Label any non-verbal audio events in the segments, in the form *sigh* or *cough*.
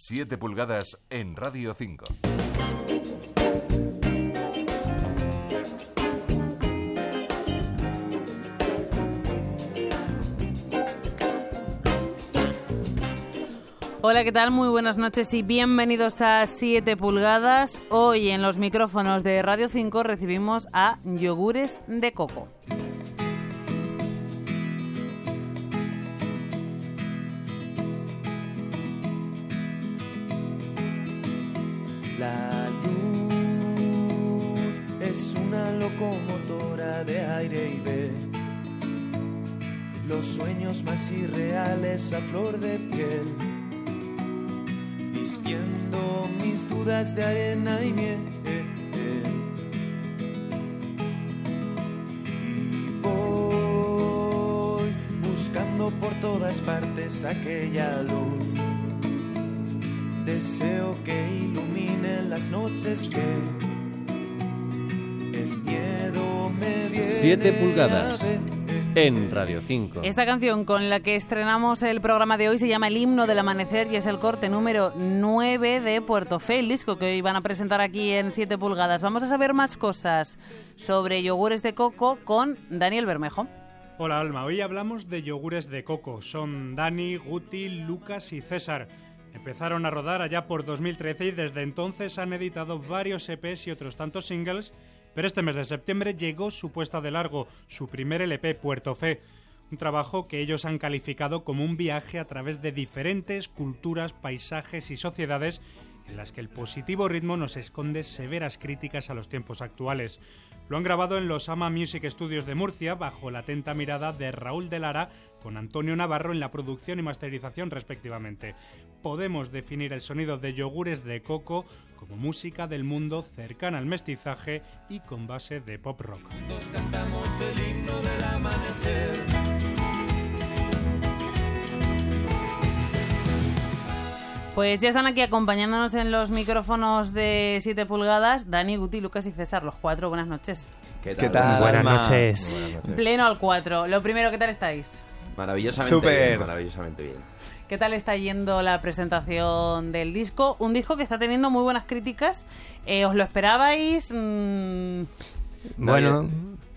7 pulgadas en Radio 5. Hola, ¿qué tal? Muy buenas noches y bienvenidos a 7 pulgadas. Hoy en los micrófonos de Radio 5 recibimos a Yogures de Coco. La luz es una locomotora de aire y ve los sueños más irreales a flor de piel, vistiendo mis dudas de arena y miel. Y voy buscando por todas partes aquella luz. Deseo que ilumine las noches que el miedo me viene 7 pulgadas en Radio 5. Esta canción con la que estrenamos el programa de hoy se llama El himno del amanecer y es el corte número 9 de Puerto Fe, el disco que hoy van a presentar aquí en 7 pulgadas. Vamos a saber más cosas sobre yogures de coco con Daniel Bermejo. Hola Alma, hoy hablamos de yogures de coco. Son Dani, Guti, Lucas y César. Empezaron a rodar allá por 2013 y desde entonces han editado varios EPs y otros tantos singles, pero este mes de septiembre llegó su puesta de largo, su primer LP, Puerto Fe. Un trabajo que ellos han calificado como un viaje a través de diferentes culturas, paisajes y sociedades en las que el positivo ritmo nos esconde severas críticas a los tiempos actuales. Lo han grabado en los Ama Music Studios de Murcia bajo la atenta mirada de Raúl de Lara con Antonio Navarro en la producción y masterización respectivamente. Podemos definir el sonido de yogures de coco como música del mundo cercana al mestizaje y con base de pop rock. Pues ya están aquí acompañándonos en los micrófonos de 7 pulgadas Dani, Guti, Lucas y César, los cuatro. Buenas noches. ¿Qué ¿Qué tal? Buenas noches. Buenas noches. Pleno al 4. Lo primero, ¿qué tal estáis? Maravillosamente Súper. bien, maravillosamente bien. ¿Qué tal está yendo la presentación del disco? Un disco que está teniendo muy buenas críticas. Eh, ¿Os lo esperabais? Mm, Bueno,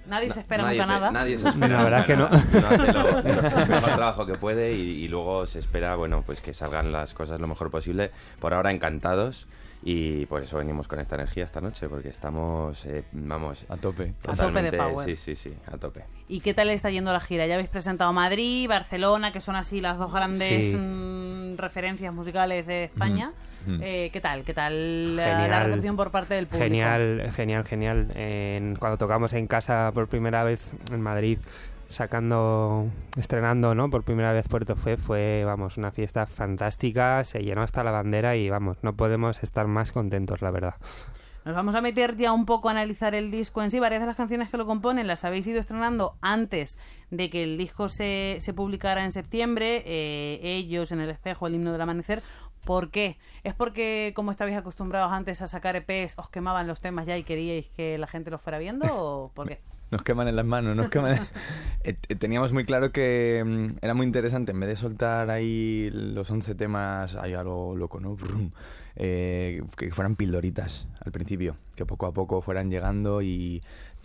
nadie se espera nadie nunca se, nada. Nadie se *laughs* espera. La verdad nunca que no. hace lo- *laughs* el mejor trabajo que puede y, y luego se espera, bueno, pues que salgan las cosas lo mejor posible. Por ahora encantados y por eso venimos con esta energía esta noche, porque estamos, eh, vamos, A tope. A tope de totalmente- power. Sí, sí, sí, a tope. ¿Y qué tal está yendo la gira? Ya habéis presentado Madrid, Barcelona, que son así las dos grandes Sí. mm, referencias musicales de España. Ujú. Eh, ¿Qué tal? ¿Qué tal la- la Genial. recepción por parte del público? genial, genial, genial. En- cuando tocamos en casa por primera vez en Madrid, sacando, estrenando, ¿no? Por primera vez Puerto Fe, fue, vamos, una fiesta fantástica, se llenó hasta la bandera y, vamos, no podemos estar más contentos, la verdad. Nos vamos a meter ya un poco a analizar el disco en sí. Varias de las canciones que lo componen las habéis ido estrenando antes de que el disco se, se publicara en septiembre. Eh, ellos en el espejo, el himno del amanecer. ¿Por qué? ¿Es porque, como estabais acostumbrados antes a sacar EPs, os quemaban los temas ya y queríais que la gente los fuera viendo? ¿O por qué? Nos queman en las manos, nos queman. *laughs* Eh, Teníamos muy claro que mm, era muy interesante, en vez de soltar ahí los 11 temas, ahí a lo loco, ¿no? Brum, eh, que fueran pildoritas al principio, que poco a poco fueran llegando y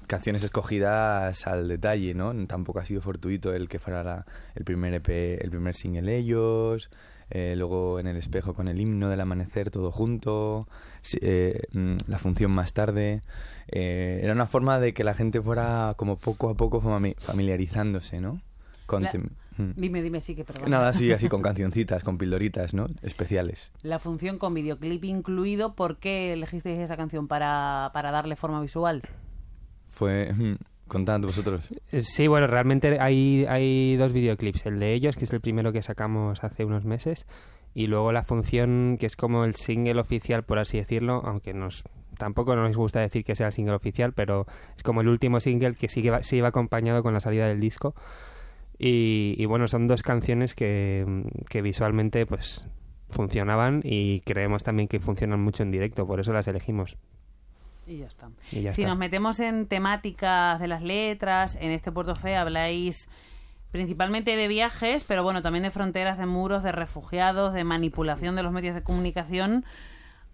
canciones escogidas al detalle, ¿no? Tampoco ha sido fortuito el que fuera la- el primer EP, el primer single ellos, eh, luego en el espejo con el himno del amanecer todo junto, sí, eh, mm, la función más tarde. Eh, era una forma de que la gente fuera como poco a poco fami- familiarizándose, ¿no? Con La- mm. Dime, dime, sí que perdón. Nada así, así con *laughs* cancioncitas, con pildoritas, ¿no? Especiales. La función con videoclip incluido, ¿por qué elegisteis esa canción para, para darle forma visual? Fue... Contad vosotros. Eh, Sí, bueno, realmente hay, hay dos videoclips. El de ellos, que es el primero que sacamos hace unos meses, y luego la función, que es como el single oficial, por así decirlo, aunque nos tampoco nos gusta decir que sea el single oficial, pero es como el último single que sí que va acompañado con la salida del disco. Y, y bueno, son dos canciones que, que visualmente pues funcionaban y creemos también que funcionan mucho en directo, por eso las elegimos. Y ya está. Y ya si está. nos metemos en temáticas de las letras, en este Puerto Fe habláis principalmente de viajes, pero bueno, también de fronteras, de muros, de refugiados, de manipulación de los medios de comunicación.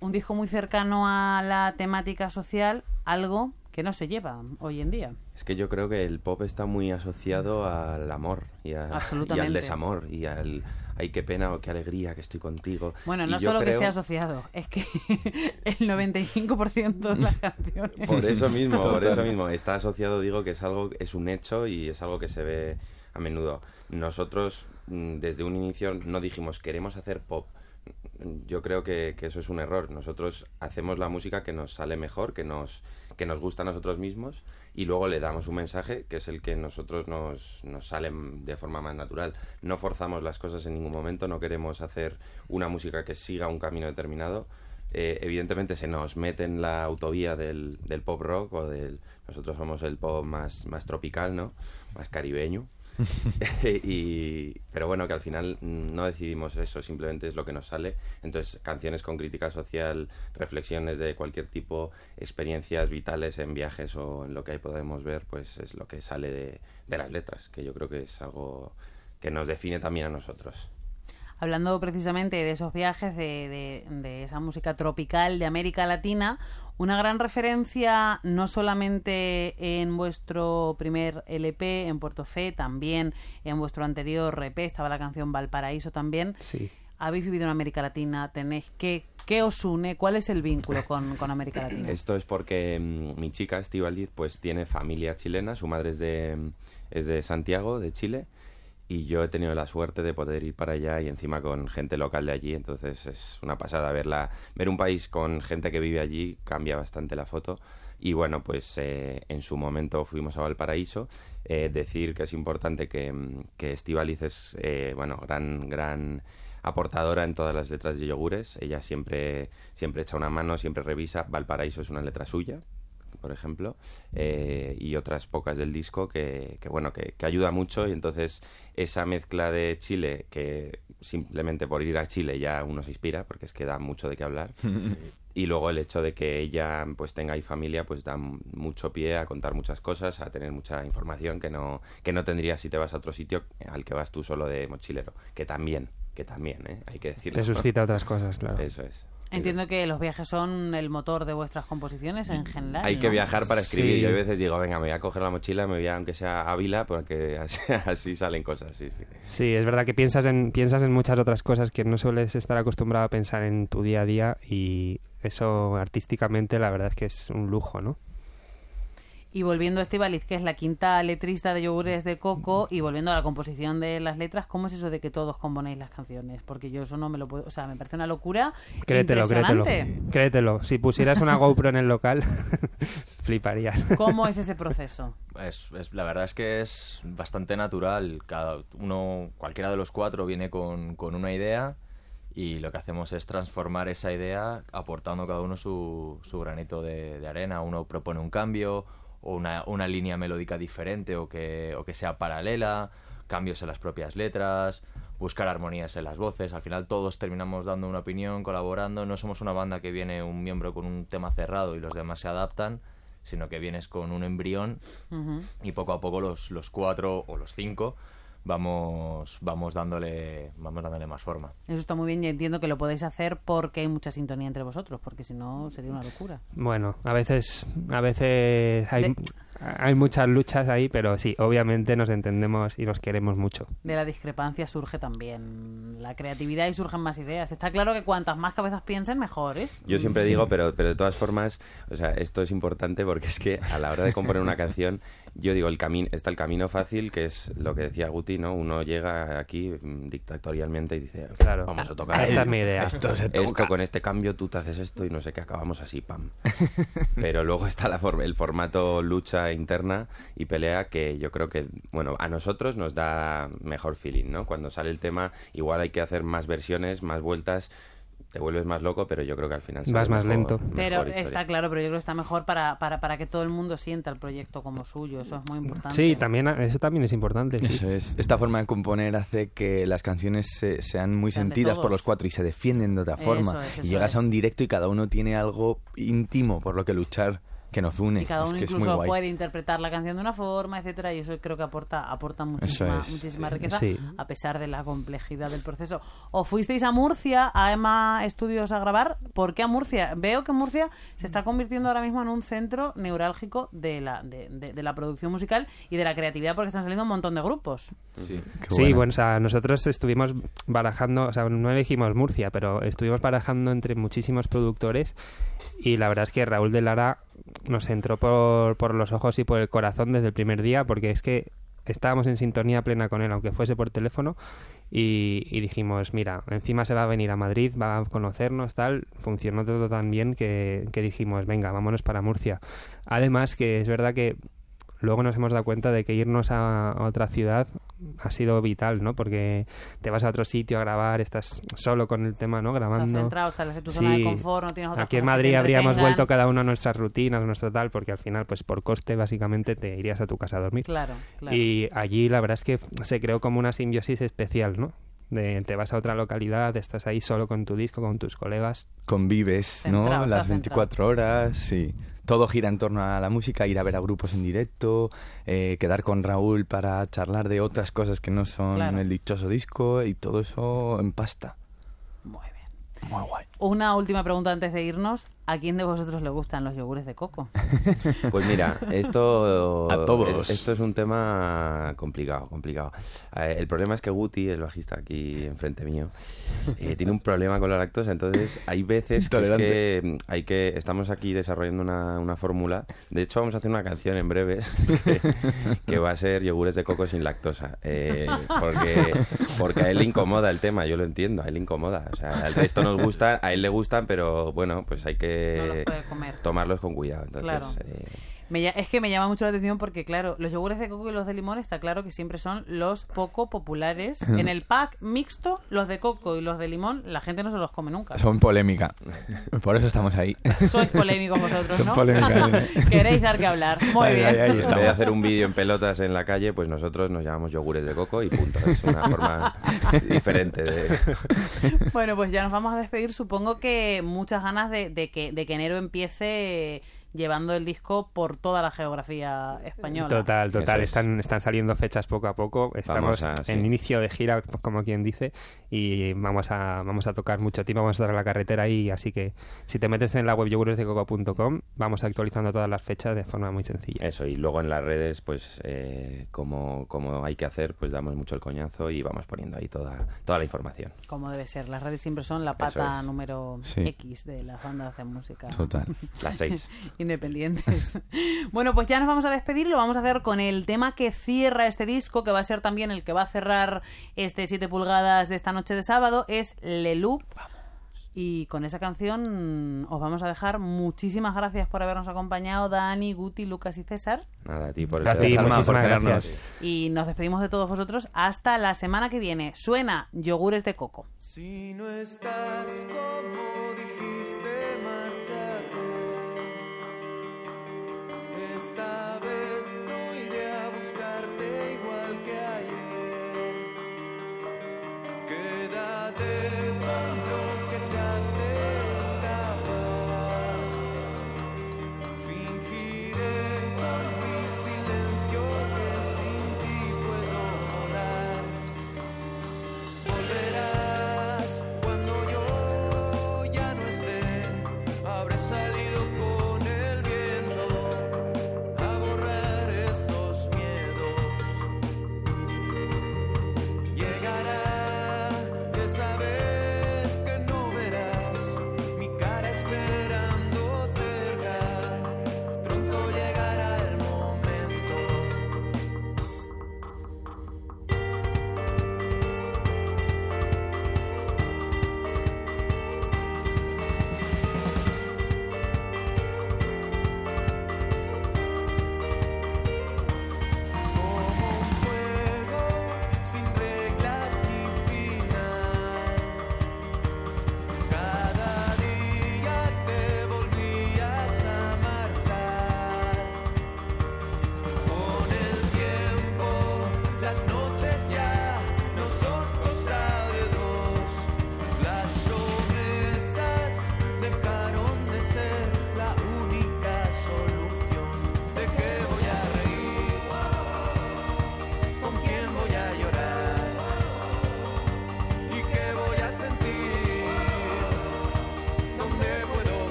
Un disco muy cercano a la temática social, algo que no se lleva hoy en día. Es que yo creo que el pop está muy asociado al amor y, a- y al desamor y al ay qué pena o qué alegría que estoy contigo. Bueno, no solo que esté asociado, es que *laughs* el 95% de las *laughs* canciones... Por eso mismo, por eso mismo. Está asociado, digo, que es algo, es un hecho y es algo que se ve a menudo. Nosotros, mm, desde un inicio, no dijimos queremos hacer pop. Yo creo que, que eso es un error. Nosotros hacemos la música que nos sale mejor, que nos, que nos gusta a nosotros mismos y luego le damos un mensaje que es el que nosotros nos, nos sale de forma más natural. No forzamos las cosas en ningún momento, no queremos hacer una música que siga un camino determinado. Eh, evidentemente se nos mete en la autovía del, del pop rock o del... Nosotros somos el pop más, más tropical, ¿no? Más caribeño. *laughs* y, pero bueno, que al final no decidimos eso, simplemente es lo que nos sale. Entonces, canciones con crítica social, reflexiones de cualquier tipo, experiencias vitales en viajes o en lo que ahí podemos ver, pues es lo que sale de, de las letras, que yo creo que es algo que nos define también a nosotros. Hablando precisamente de esos viajes, de, de- de esa música tropical de América Latina, una gran referencia no solamente en vuestro primer LP, en Puerto Fe, también en vuestro anterior EP, estaba la canción Valparaíso también. Sí. Habéis vivido en América Latina, tenéis que, ¿qué os une? ¿Cuál es el vínculo con, con América Latina? Esto es porque mm, mi chica, Estivaliz, pues tiene familia chilena, su madre es de, mm, es de Santiago, de Chile, y yo he tenido la suerte de poder ir para allá y encima con gente local de allí, entonces es una pasada verla, ver un país con gente que vive allí cambia bastante la foto. Y bueno, pues eh, en su momento fuimos a Valparaíso. Eh, decir que es importante que, mm, que Estíbaliz es, eh, bueno, gran, gran aportadora en todas las letras de yogures. Ella siempre, siempre echa una mano, siempre revisa. Valparaíso es una letra suya, por ejemplo, eh, y otras pocas del disco que, que bueno, que, que ayuda mucho. Y entonces esa mezcla de Chile que simplemente por ir a Chile ya uno se inspira porque es que da mucho de qué hablar. *laughs* Y luego el hecho de que ella pues tenga ahí familia pues da mucho pie a contar muchas cosas a tener mucha información que no que no tendrías si te vas a otro sitio al que vas tú solo de mochilero. Que también que también ¿eh? hay que decirlo. Te suscita otras cosas, claro. eso es Entiendo que los viajes son el motor de vuestras composiciones en general. Hay que viajar para escribir. Sí. Yo a veces digo, venga, me voy a coger la mochila, me voy a, aunque sea a Ávila, porque así, *laughs* así salen cosas, sí, sí. Sí, es verdad que piensas en, piensas en muchas otras cosas que no sueles estar acostumbrado a pensar en tu día a día y eso artísticamente la verdad es que es un lujo, ¿no? Y volviendo a Estivaliz, que es la quinta letrista de Yogures de Coco, y volviendo a la composición de las letras, ¿cómo es eso de que todos componéis las canciones? Porque yo eso no me lo puedo... O sea, me parece una locura Créetelo, créetelo. Créetelo. Si pusieras una GoPro en el local, *laughs* fliparías. ¿Cómo es ese proceso? Es, es- la verdad es que es bastante natural. Cada uno, cualquiera de los cuatro viene con, con una idea y lo que hacemos es transformar esa idea aportando cada uno su, su granito de, de arena. Uno propone un cambio o una, una línea melódica diferente o que, o que sea paralela, cambios en las propias letras, buscar armonías en las voces. Al final todos terminamos dando una opinión, colaborando. No somos una banda que viene un miembro con un tema cerrado y los demás se adaptan, sino que vienes con un embrión y poco a poco los, los cuatro o los cinco vamos vamos dándole vamos dándole más forma Eso está muy bien y entiendo que lo podéis hacer porque hay mucha sintonía entre vosotros, porque si no sería una locura. Bueno, a veces, a veces hay, De- hay muchas luchas ahí, pero sí, obviamente nos entendemos y nos queremos mucho. De la discrepancia surge también la creatividad y surgen más ideas. Está claro que cuantas más cabezas piensen, mejores. Yo siempre digo, pero, pero de todas formas, o sea, esto es importante porque es que a la hora de componer una *laughs* canción, yo digo, el camino está el camino fácil, que es lo que decía Guti, ¿no? Uno llega aquí mm, dictatorialmente y dice, Claro. vamos a tocar Esta es mi idea. Esto se esto toca. con este cambio tú te haces esto y no sé qué acabamos así pam *laughs* pero luego está la for- el formato lucha interna y pelea que yo creo que bueno a nosotros nos da mejor feeling no cuando sale el tema igual hay que hacer más versiones más vueltas te vuelves más loco pero yo creo que al final Vas más mejor- lento. mejor Pero historia. está claro, pero yo creo que está mejor para, para, para que todo el mundo sienta el proyecto como suyo. Eso es muy importante. Sí, también, eso también es importante. sí. Eso es. Esta forma de componer hace que las canciones se- sean muy Sean sentidas por los cuatro y se defienden de otra Eso forma. y llegas a un directo y cada uno tiene algo íntimo por lo que luchar que nos une. Y cada uno es incluso puede interpretar la canción de una forma, etcétera, y eso creo que aporta, aporta muchísima, es, muchísima sí. riqueza, Sí. a pesar de la complejidad del proceso. ¿O fuisteis a Murcia, a Emma Estudios a grabar? ¿Por qué a Murcia? Veo que Murcia se está convirtiendo ahora mismo en un centro neurálgico de la, de, de- de la producción musical y de la creatividad porque están saliendo un montón de grupos. Sí. Bueno. bueno, o sea, nosotros estuvimos barajando, o sea, no elegimos Murcia, pero estuvimos barajando entre muchísimos productores y la verdad es que Raúl de Lara nos entró por, por los ojos y por el corazón desde el primer día porque es que estábamos en sintonía plena con él, aunque fuese por teléfono, y, dijimos, mira, encima se va a venir a Madrid, va a conocernos, tal, funcionó todo tan bien que, que dijimos, venga, vámonos para Murcia. Además que es verdad que luego nos hemos dado cuenta de que irnos a, a otra ciudad ha sido vital, ¿no? Porque te vas a otro sitio a grabar, estás solo con el tema, ¿no? Estás Grabando. centrado, sales de tu zona de confort, no tienes otras Aquí en Madrid habríamos vuelto cada uno a nuestras rutinas, a nuestro tal, porque al final, pues por coste, básicamente, te irías a tu casa a dormir. Claro, claro. Y allí la verdad es que se creó como una simbiosis especial, ¿no? De, te vas a otra localidad, estás ahí solo con tu disco, con tus colegas. Convives, Centrado, ¿no? estás Las 24 horas, sí. Todo gira en torno a la música, ir a ver a grupos en directo, eh, quedar con Raúl para charlar de otras cosas que no son Claro. el dichoso disco y todo eso en pasta. Muy bien. Muy guay. Una última pregunta antes de irnos. ¿A quién de vosotros le gustan los yogures de coco? *laughs* Pues mira, esto, A todos. esto es un tema complicado, complicado. Eh, el problema es que Guti, el bajista aquí enfrente mío, eh, tiene un problema con la lactosa, entonces hay veces que, es que mm, hay que estamos aquí desarrollando una, una fórmula. De hecho, vamos a hacer una canción en breve que, *laughs* que va a ser yogures de coco sin lactosa, eh, porque porque a él le incomoda el tema, yo lo entiendo, a él le incomoda. O sea, al resto nos gusta, a él le gustan, pero bueno, pues hay No que los puede comer. tomarlos con cuidado. Entonces, Claro. eh, Me es que me llama mucho la atención porque, claro, los yogures de coco y los de limón está claro que siempre son los poco populares. En el pack mixto, los de coco y los de limón, la gente no se los come nunca. Son polémica. Por eso estamos ahí. Sois polémicos vosotros, Son ¿no? polémica. *laughs* Queréis dar que hablar. Muy Ahí, bien. ahí, ahí En vez de hacer un vídeo en pelotas en la calle, pues nosotros nos llamamos yogures de coco y punto. Es una forma diferente de... Bueno, pues ya nos vamos a despedir. Supongo que muchas ganas de, de que, de que enero empiece llevando el disco por toda la geografía española. Total, total. Es. Están, están saliendo fechas poco a poco. Estamos sí. en inicio de gira, como quien dice, y vamos a, vamos a tocar mucho tiempo, vamos a estar en la carretera ahí, así que si te metes en la web yoguresdecoco.com, vamos actualizando todas las fechas de forma muy sencilla. Eso, y luego en las redes, pues eh, como, como hay que hacer, pues damos mucho el coñazo y vamos poniendo ahí toda, toda la información. Como debe ser. Las redes siempre son la pata es. número Sí. X de las bandas de música. Total. Las seis. *laughs* independientes. *laughs* bueno, pues ya nos vamos a despedir. Lo vamos a hacer con el tema que cierra este disco, que va a ser también el que va a cerrar este 7 pulgadas de esta noche de sábado. Es Le Loop. Y con esa canción os vamos a dejar. Muchísimas gracias por habernos acompañado, Dani, Guti, Lucas y César. Nada, a ti por el A ti, Gracias, Alma, por muchísimas tenernos. gracias. Y nos despedimos de todos vosotros hasta la semana que viene. Suena Yogures de Coco. Si no estás como dijiste, márchate. Esta vez no iré a buscarte igual que ayer. Quédate.